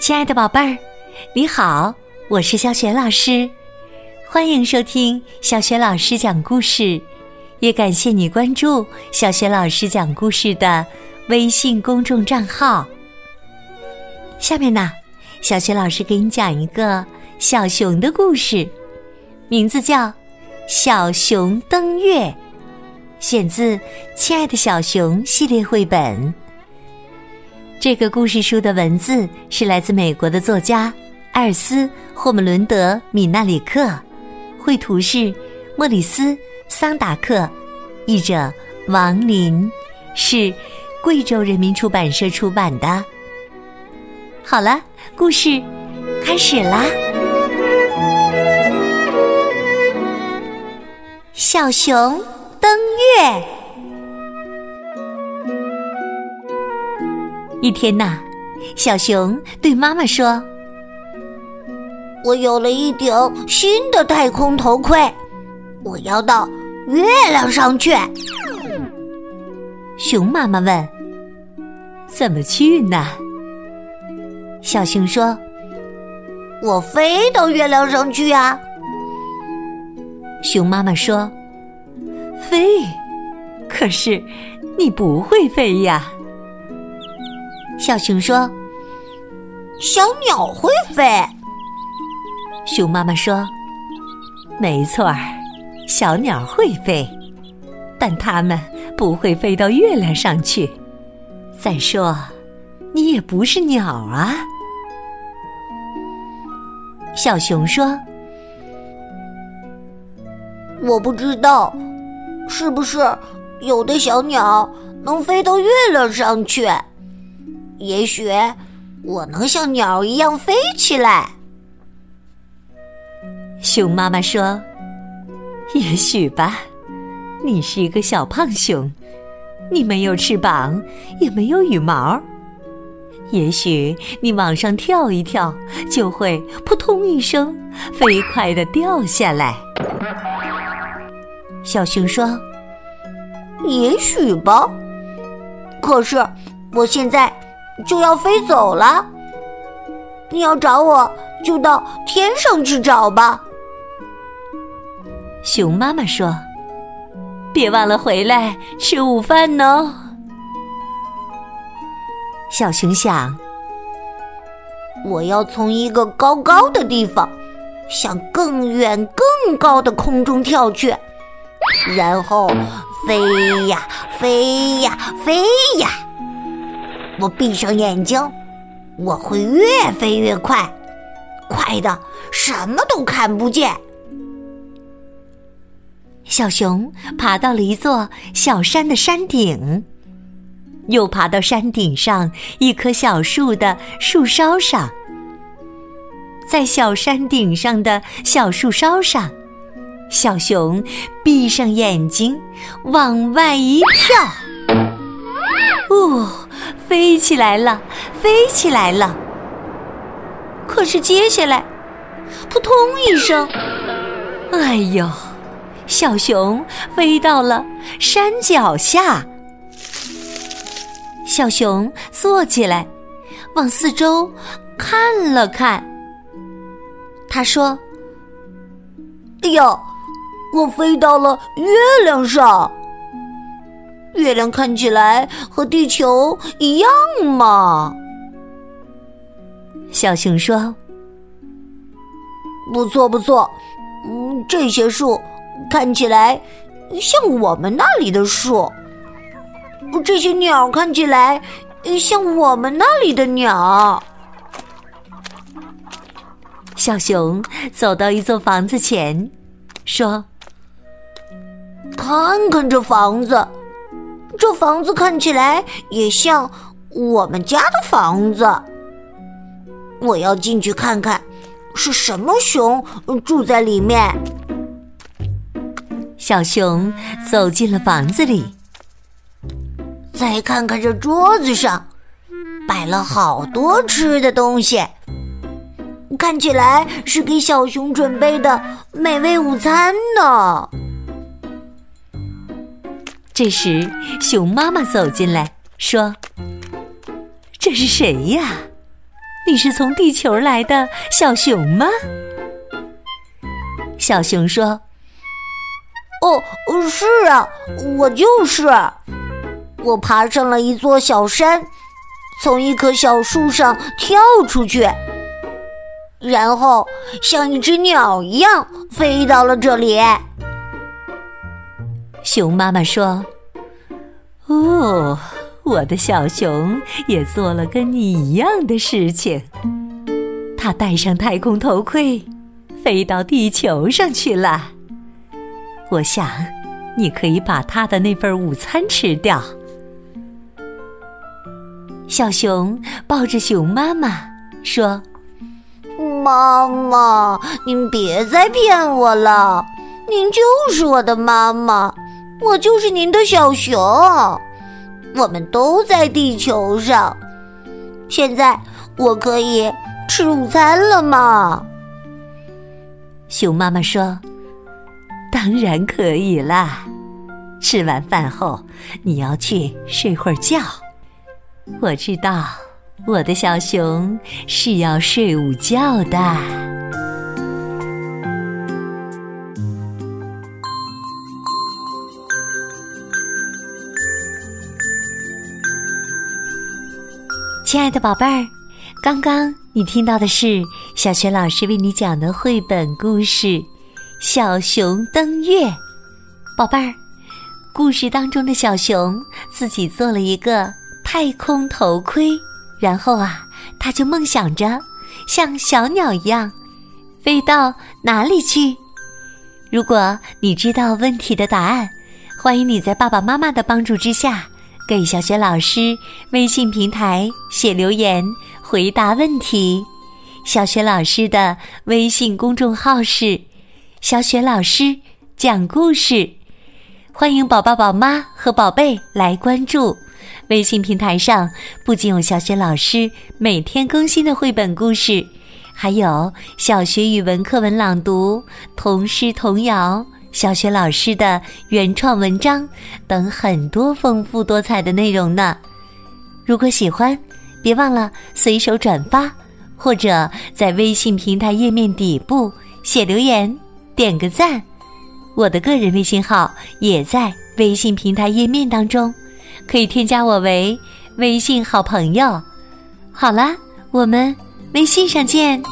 亲爱的宝贝儿，你好，我是小雪老师，欢迎收听小雪老师讲故事，也感谢你关注小雪老师讲故事的微信公众账号。下面呢，小雪老师给你讲一个小熊的故事，名字叫《小熊登月》，选自《亲爱的小熊》系列绘本。这个故事书的文字是来自美国的作家艾尔斯·霍姆伦德·米纳里克，绘图是莫里斯·桑达克，译者王林，是贵州人民出版社出版的。好了，故事开始啦！小熊登月。一天呐，小熊对妈妈说：“我有了一顶新的太空头盔，我要到月亮上去。”熊妈妈问：“怎么去呢？”小熊说：“我飞到月亮上去呀。”熊妈妈说：“飞？可是你不会飞呀。”小熊说：“小鸟会飞。”熊妈妈说：“没错儿，小鸟会飞，但它们不会飞到月亮上去。再说，你也不是鸟啊。”小熊说：“我不知道，是不是有的小鸟能飞到月亮上去？”也许我能像鸟一样飞起来。熊妈妈说：“也许吧，你是一个小胖熊，你没有翅膀，也没有羽毛。也许你往上跳一跳，就会扑通一声，飞快的掉下来。”小熊说：“也许吧，可是我现在……”就要飞走了，你要找我就到天上去找吧。熊妈妈说：“别忘了回来吃午饭哦。”小熊想：“我要从一个高高的地方，向更远更高的空中跳去，然后飞呀飞呀飞呀。”我闭上眼睛，我会越飞越快，快的什么都看不见。小熊爬到了一座小山的山顶，又爬到山顶上一棵小树的树梢上，在小山顶上的小树梢上，小熊闭上眼睛往外一跳，哦。飞起来了，飞起来了。可是接下来，扑通一声，哎呦！小熊飞到了山脚下。小熊坐起来，往四周看了看。他说：“哎呦，我飞到了月亮上。”月亮看起来和地球一样嘛？小熊说：“不错不错，嗯，这些树看起来像我们那里的树，这些鸟看起来像我们那里的鸟。”小熊走到一座房子前，说：“看看这房子。”这房子看起来也像我们家的房子，我要进去看看，是什么熊住在里面。小熊走进了房子里，再看看这桌子上摆了好多吃的东西，看起来是给小熊准备的美味午餐呢。这时，熊妈妈走进来，说：“这是谁呀？你是从地球来的小熊吗？”小熊说：“哦，是啊，我就是。我爬上了一座小山，从一棵小树上跳出去，然后像一只鸟一样飞到了这里。”熊妈妈说：“哦，我的小熊也做了跟你一样的事情。它戴上太空头盔，飞到地球上去了。我想，你可以把它的那份午餐吃掉。”小熊抱着熊妈妈说：“妈妈，您别再骗我了，您就是我的妈妈。”我就是您的小熊，我们都在地球上。现在我可以吃午餐了吗？熊妈妈说：“当然可以啦！吃完饭后你要去睡会儿觉。我知道我的小熊是要睡午觉的。”亲爱的宝贝儿，刚刚你听到的是小学老师为你讲的绘本故事《小熊登月》。宝贝儿，故事当中的小熊自己做了一个太空头盔，然后啊，他就梦想着像小鸟一样飞到哪里去。如果你知道问题的答案，欢迎你在爸爸妈妈的帮助之下。给小雪老师微信平台写留言回答问题。小雪老师的微信公众号是“小雪老师讲故事”，欢迎宝宝、宝妈和宝贝来关注。微信平台上不仅有小雪老师每天更新的绘本故事，还有小学语文课文朗读、童诗童谣。小学老师的原创文章等很多丰富多彩的内容呢。如果喜欢，别忘了随手转发，或者在微信平台页面底部写留言，点个赞。我的个人微信号也在微信平台页面当中，可以添加我为微信好朋友。好啦，我们微信上见。